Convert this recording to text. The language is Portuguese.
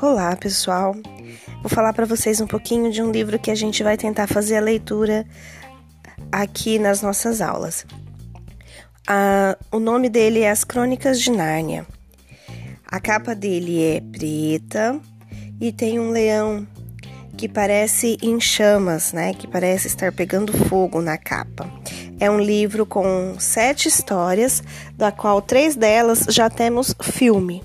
Olá, pessoal. Vou falar para vocês um pouquinho de um livro que a gente vai tentar fazer a leitura aqui nas nossas aulas. Ah, o nome dele é As Crônicas de Nárnia. A capa dele é preta e tem um leão que parece em chamas, né? Que parece estar pegando fogo na capa. É um livro com sete histórias, da qual três delas já temos filme.